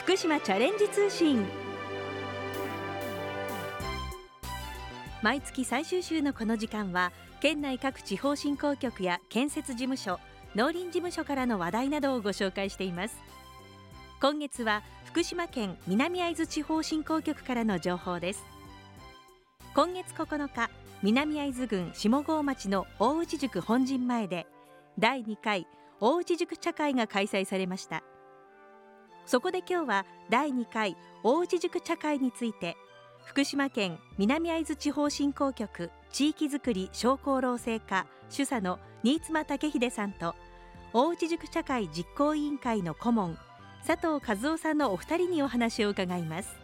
福島チャレンジ通信。毎月最終週のこの時間は県内各地方振興局や建設事務所農林事務所からの話題などをご紹介しています。今月は福島県南会津地方振興局からの情報です。今月9日南会津郡下郷町の大内塾本陣前で第2回大内塾茶会が開催されました。そこで今日は第2回大内塾茶会について福島県南会津地方振興局地域づくり商工労政課主査の新妻武秀さんと大内塾茶会実行委員会の顧問佐藤和夫さんのお二人にお話を伺います。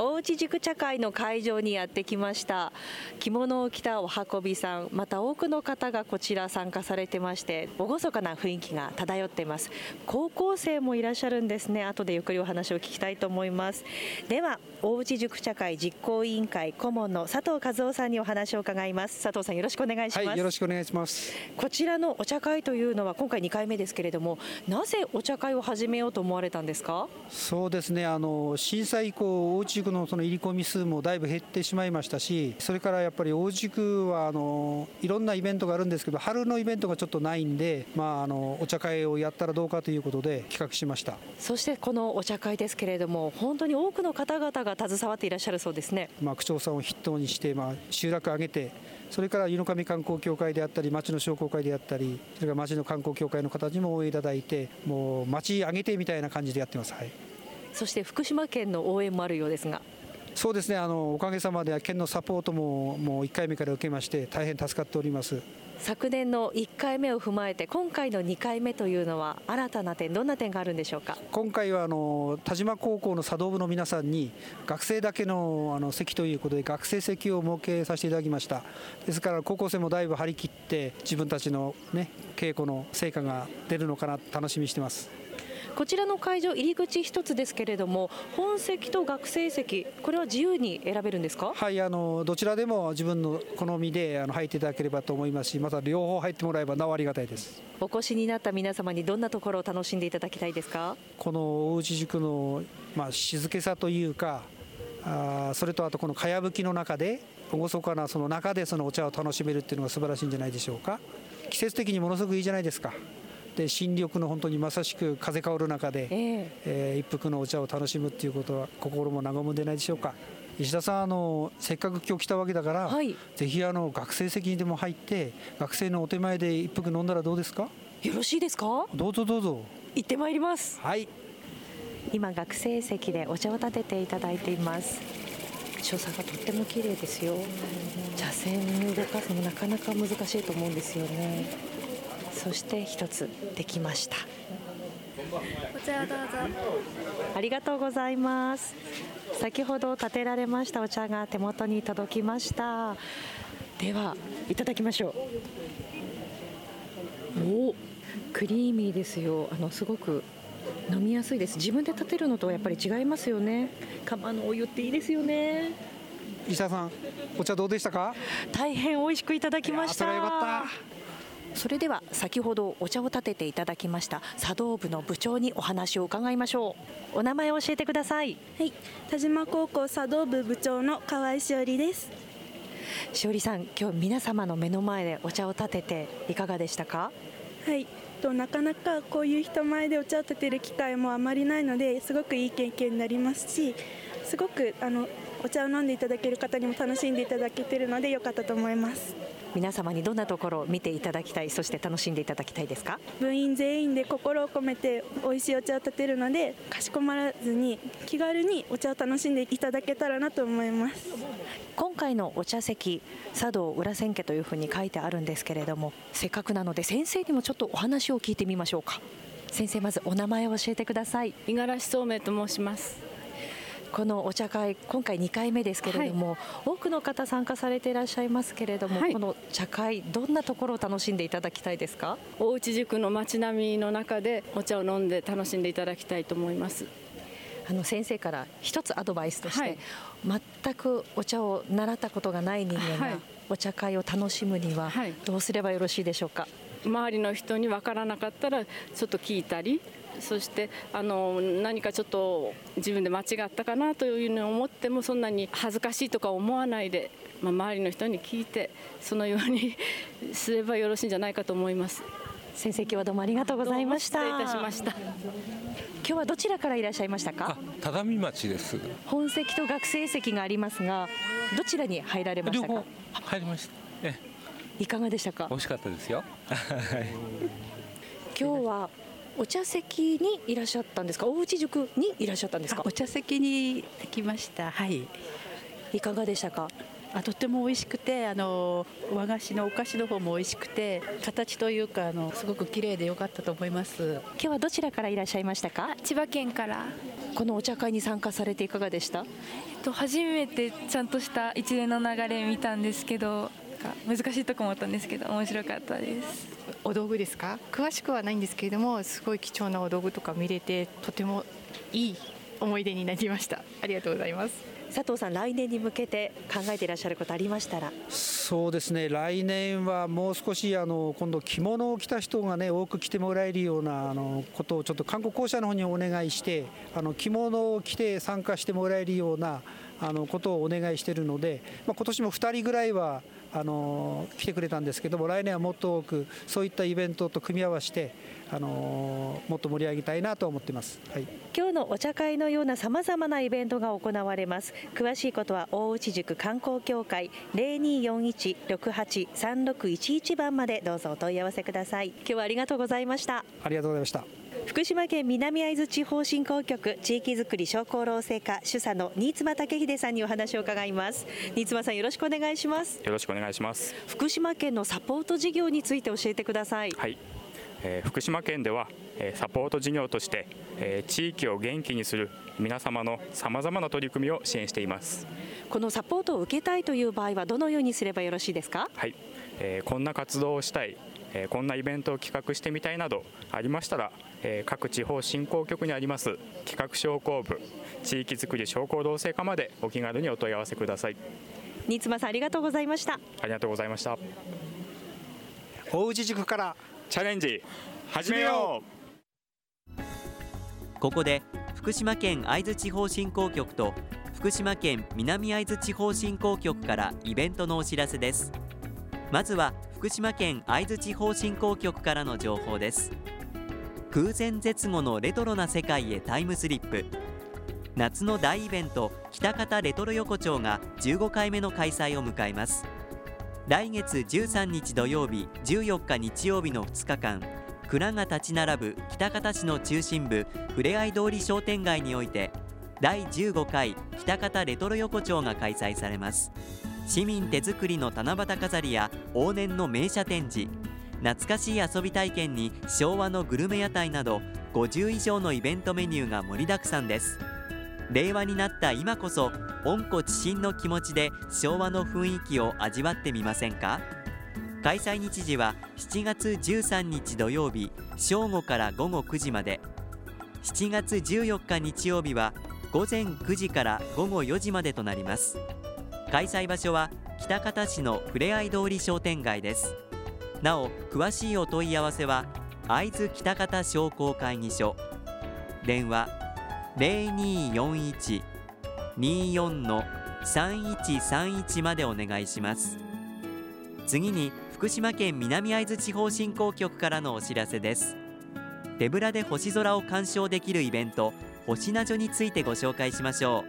大内塾茶会の会場にやってきました。着物を着たお運びさんまた多くの方がこちら参加されてまして厳かな雰囲気が漂っています。高校生もいらっしゃるんですね。後でゆっくりお話を聞きたいと思います。では大内塾茶会実行委員会顧問の佐藤和夫さんにお話を伺います。佐藤さんよろしくお願いします、はい、よろしくお願いします。こちらのお茶会というのは今回2回目ですけれどもなぜお茶会を始めようと思われたんですか？そうですね。あの震災以降大内塾のその入り込み数もだいぶ減ってしまいましたしそれからやっぱり大塾はあのいろんなイベントがあるんですけど春のイベントがちょっとないんで、まあ、あのお茶会をやったらどうかということで企画しました。そしてこのお茶会ですけれども本当に多くの方々が携わっていらっしゃるそうですね、まあ、区長さんを筆頭にして、まあ、集落上げてそれから湯の上観光協会であったり町の商工会であったりそれから町の観光協会の方にも応援いただいてもう町上げてみたいな感じでやってます、はい、そして福島県の応援もあるようですが。そうですね。あのおかげさまで県のサポートももう1回目から受けまして大変助かっております。昨年の1回目を踏まえて今回の2回目というのは新たな点どんな点があるんでしょうか？今回はあの田島高校の茶道部の皆さんに学生だけのあの席ということで学生席を設けさせていただきました。ですから高校生もだいぶ張り切って自分たちのね稽古の成果が出るのかな楽しみにしてますこちらの会場入り口一つですけれども本席と学生席これは自由に選べるんですか？はいあのどちらでも自分の好みであの入っていただければと思いますしまた両方入ってもらえばなおありがたいです。お越しになった皆様にどんなところを楽しんでいただきたいですか？この大内塾の、まあ、静けさというかあそれとあとこのかやぶきの中で厳かなその中でそのお茶を楽しめるっていうのが素晴らしいんじゃないでしょうか。季節的にものすごくいいじゃないですかで新緑の本当にまさしく風香る中で、えー、えー、一服のお茶を楽しむっていうことは心も和むんでないでしょうか。石田さんあのせっかく今日来たわけだから、はい、ぜひあの学生席にでも入って学生のお手前で一服飲んだらどうですか？よろしいですか？どうぞどうぞ。行ってまいります。はい。今学生席でお茶を立てていただいています。所作がとっても綺麗ですよ。茶筅に動かすのなかなか難しいと思うんですよねそして一つできました。こちらどうぞ。ありがとうございます。先ほど立てられましたお茶が手元に届きました。ではいただきましょう。おクリーミーですよ。あのすごく飲みやすいです。自分で立てるのとはやっぱり違いますよね。釜のお湯っていいですよね。石田さんお茶どうでしたか？大変美味しくいただきましたそれでは先ほどお茶を立てていただきました茶道部の部長にお話を伺いましょう。お名前を教えてください。はい田島高校茶道部部長の河合しおりです。しおりさん今日皆様の目の前でお茶を立てていかがでしたか？はいとなかなかこういう人前でお茶を立てる機会もあまりないのですごくいい経験になりますしすごくあのお茶を飲んでいただける方にも楽しんでいただけているので良かったと思います皆様にどんなところを見ていただきたいそして楽しんでいただきたいですか？部員全員で心を込めて美味しいお茶を立てるのでかしこまらずに気軽にお茶を楽しんでいただけたらなと思います。今回のお茶席茶道裏千家というふうに書いてあるんですけれどもせっかくなので先生にもちょっとお話を聞いてみましょうか。先生まずお名前を教えてください。五十嵐聡明と申しますこのお茶会今回2回目ですけれども、はい、多くの方参加されていらっしゃいますけれども、はい、この茶会どんなところを楽しんでいただきたいですか？大内塾の街並みの中でお茶を飲んで楽しんでいただきたいと思います。あの先生から一つアドバイスとして、はい、全くお茶を習ったことがない人間がお茶会を楽しむにはどうすればよろしいでしょうか、周りの人に分からなかったらちょっと聞いたりそしてあの何かちょっと自分で間違ったかなというのを思ってもそんなに恥ずかしいとか思わないで、まあ、周りの人に聞いてそのようにすればよろしいんじゃないかと思います。先生今日はどうもありがとうございました。失礼いたしました。今日はどちらからいらっしゃいましたか？只見町です。本籍と学生席がありますがどちらに入られましたか？入りました。えいかがでしたか？美味しかったですよ。今日はお茶席にいらっしゃったんですか？大内塾にいらっしゃったんですか？お茶席に来ました。はい。いかがでしたか？あとっても美味しくてあの和菓子のお菓子の方も美味しくて形というかあのすごく綺麗で良かったと思います。今日はどちらからいらっしゃいましたか？千葉県から。このお茶会に参加されていかがでした？と初めてちゃんとした一連の流れ見たんですけど難しいとこもあったんですけど面白かったです。お道具ですか？詳しくはないんですけれどもすごい貴重なお道具とか見れてとてもいい思い出になりました。ありがとうございます。佐藤さん来年に向けて考えていらっしゃることありましたら？そうですね。来年はもう少しあの今度着物を着た人がね多く着てもらえるようなあのことをちょっと観光公社の方にお願いしてあの着物を着て参加してもらえるようなあのことをお願いしているので、まあ、今年も2人ぐらいはあの来てくれたんですけども来年はもっと多くそういったイベントと組み合わせてあのもっと盛り上げたいなと思っています、はい、今日のお茶会のようなさまざまなイベントが行われます。詳しいことは大内塾観光協会0241683611番までどうぞお問い合わせください。今日はありがとうございました。ありがとうございました福島県南会津地方振興局地域づくり商工労政課主査の新妻武秀さんにお話を伺います。新妻さんよろしくお願いします。よろしくお願いします。福島県のサポート事業について教えてください。はい。えー、福島県では、えー、サポート事業として、えー、地域を元気にする皆様のさまざまな取り組みを支援しています。このサポートを受けたいという場合はどのようにすればよろしいですか？はい、えー、こんな活動をしたい。えこんなイベントを企画してみたいなどありましたら、え各地方振興局にあります企画商工部地域づくり商工同性課までお気軽にお問い合わせください。新妻さんありがとうございました。ありがとうございました。大内塾からチャレンジ始めよう。ここで福島県会津地方振興局と福島県南会津地方振興局からイベントのお知らせです。まずは福島県会津地方振興局からの情報です空前絶後のレトロな世界へタイムスリップ。夏の大イベント北方レトロ横丁が15回目の開催を迎えます。来月13日土曜日14日日曜日の2日間蔵が立ち並ぶ北方市の中心部ふれあい通り商店街において第15回北方レトロ横丁が開催されます。市民手作りの七夕飾りや往年の名車展示懐かしい遊び体験に昭和のグルメ屋台など50以上のイベントメニューが盛りだくさんです。令和になった今こそ温故知新の気持ちで昭和の雰囲気を味わってみませんか？開催日時は7月13日土曜日正午から午後9時まで。7月14日日曜日は午前9時から午後4時までとなります。開催場所は北方市のふれあい通り商店街です。なお詳しいお問い合わせは会津北方商工会議所。電話0241-24の3131までお願いします。次に福島県南会津地方振興局からのお知らせです。手ぶらで星空を鑑賞できるイベント星名所についてご紹介しましょ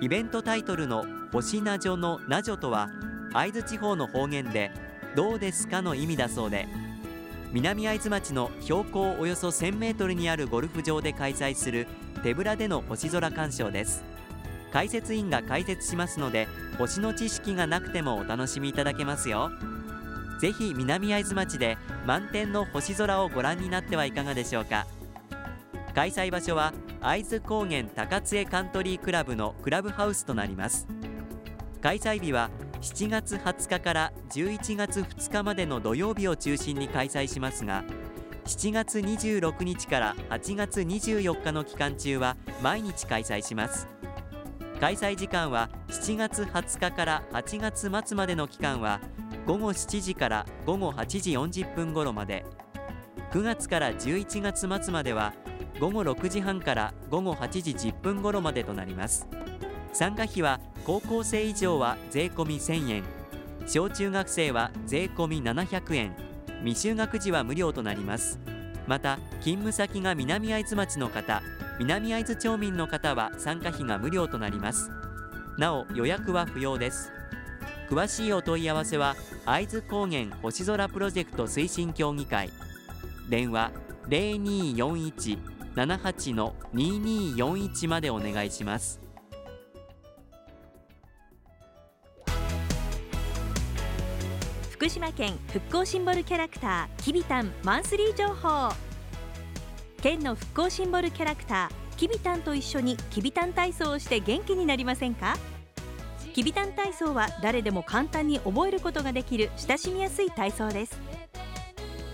う。イベントタイトルの星名所の名所とは会津地方の方言でどうですかの意味だそうで。南会津町の標高およそ1000メートルにあるゴルフ場で開催する手ぶらでの星空鑑賞です。解説員が解説しますので星の知識がなくてもお楽しみいただけますよ。ぜひ南会津町で満天の星空をご覧になってはいかがでしょうか。開催場所は会津高原高津江カントリークラブのクラブハウスとなります。開催日は7月20日から11月2日までの土曜日を中心に開催しますが7月26日から8月24日の期間中は毎日開催します。開催時間は7月20日から8月末までの期間は午後7時から午後8時40分頃まで。9月から11月末までは午後6時半から午後8時10分頃までとなります。参加費は高校生以上は税込1000円。小中学生は税込700円。未就学時は無料となります。また勤務先が南会津町の方南会津町民の方は参加費が無料となります。なお予約は不要です。詳しいお問い合わせは会津高原星空プロジェクト推進協議会。電話0241-78-2241までお願いします。福島県復興シンボルキャラクターきびたんマンスリー情報。県の復興シンボルキャラクターきびたんと一緒にきびたん体操をして元気になりませんか？きびたん体操は誰でも簡単に覚えることができる親しみやすい体操です。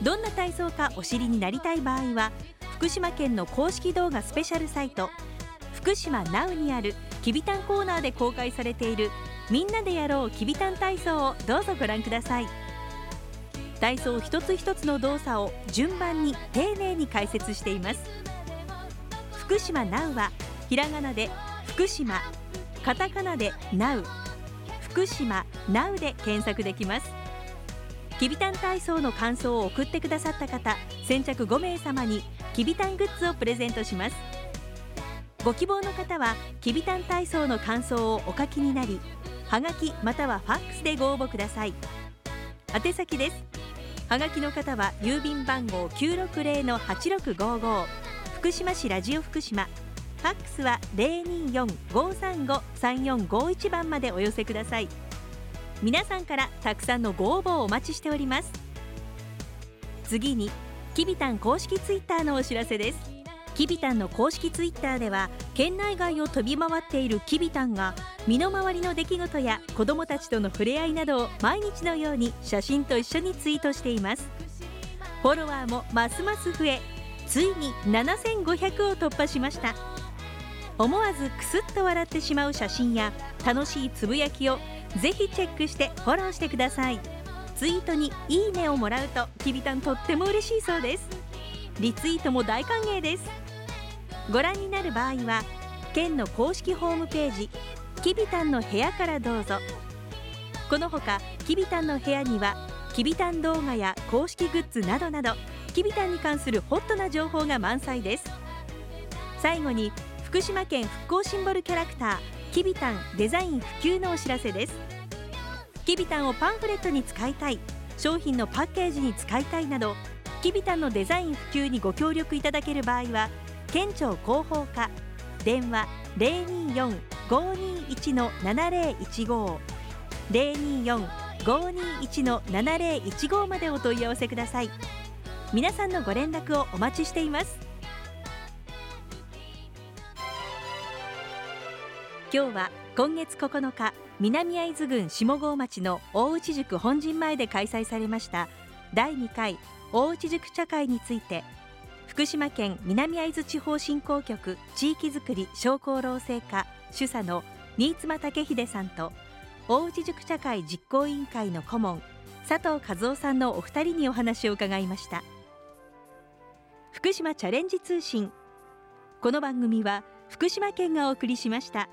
どんな体操かお知りになりたい場合は福島県の公式動画スペシャルサイト福島 NOW にあるきびたんコーナーで公開されているみんなでやろうきびたん体操をどうぞご覧ください。体操一つ一つの動作を順番に丁寧に解説しています。福島 NOW はひらがなで福島カタカナで NOW 福島 NOW で検索できます。きびたん体操の感想を送ってくださった方先着5名様にきびたんグッズをプレゼントします。ご希望の方はきびたん体操の感想をお書きになりはがきまたはファックスでご応募ください。宛先です。はがきの方は郵便番号960-8655福島市ラジオ福島。ファックスは024-535-3451番までお寄せください。皆さんからたくさんのご応募をお待ちしております。次にきびたん公式ツイッターのお知らせです。きびたんの公式ツイッターでは県内外を飛び回っているきびたんが身の回りの出来事や子どもたちとの触れ合いなどを毎日のように写真と一緒にツイートしています。フォロワーもますます増えついに7500を突破しました。思わずクスッと笑ってしまう写真や楽しいつぶやきをぜひチェックしてフォローしてください。ツイートにいいねをもらうときびたんとっても嬉しいそうです。リツイートも大歓迎です。ご覧になる場合は県の公式ホームページきびたんの部屋からどうぞ。このほかきびたんの部屋にはきびたん動画や公式グッズなどなどきびたんに関するホットな情報が満載です。最後に福島県復興シンボルキャラクターきびたんデザイン普及のお知らせです。きびたんをパンフレットに使いたい商品のパッケージに使いたいなどきびたんのデザイン普及にご協力いただける場合は県庁広報課電話024 024-521-7015 024-521-7015までお問い合わせください。皆さんのご連絡をお待ちしています。今日は今月9日南会津郡下郷町の大内塾本陣前で開催されました第2回大内塾茶会について福島県南会津地方振興局地域づくり商工労政課主査の新妻武秀さんと大内塾茶会実行委員会の顧問佐藤和夫さんのお二人にお話を伺いました福島チャレンジ通信この番組は福島県がお送りしました。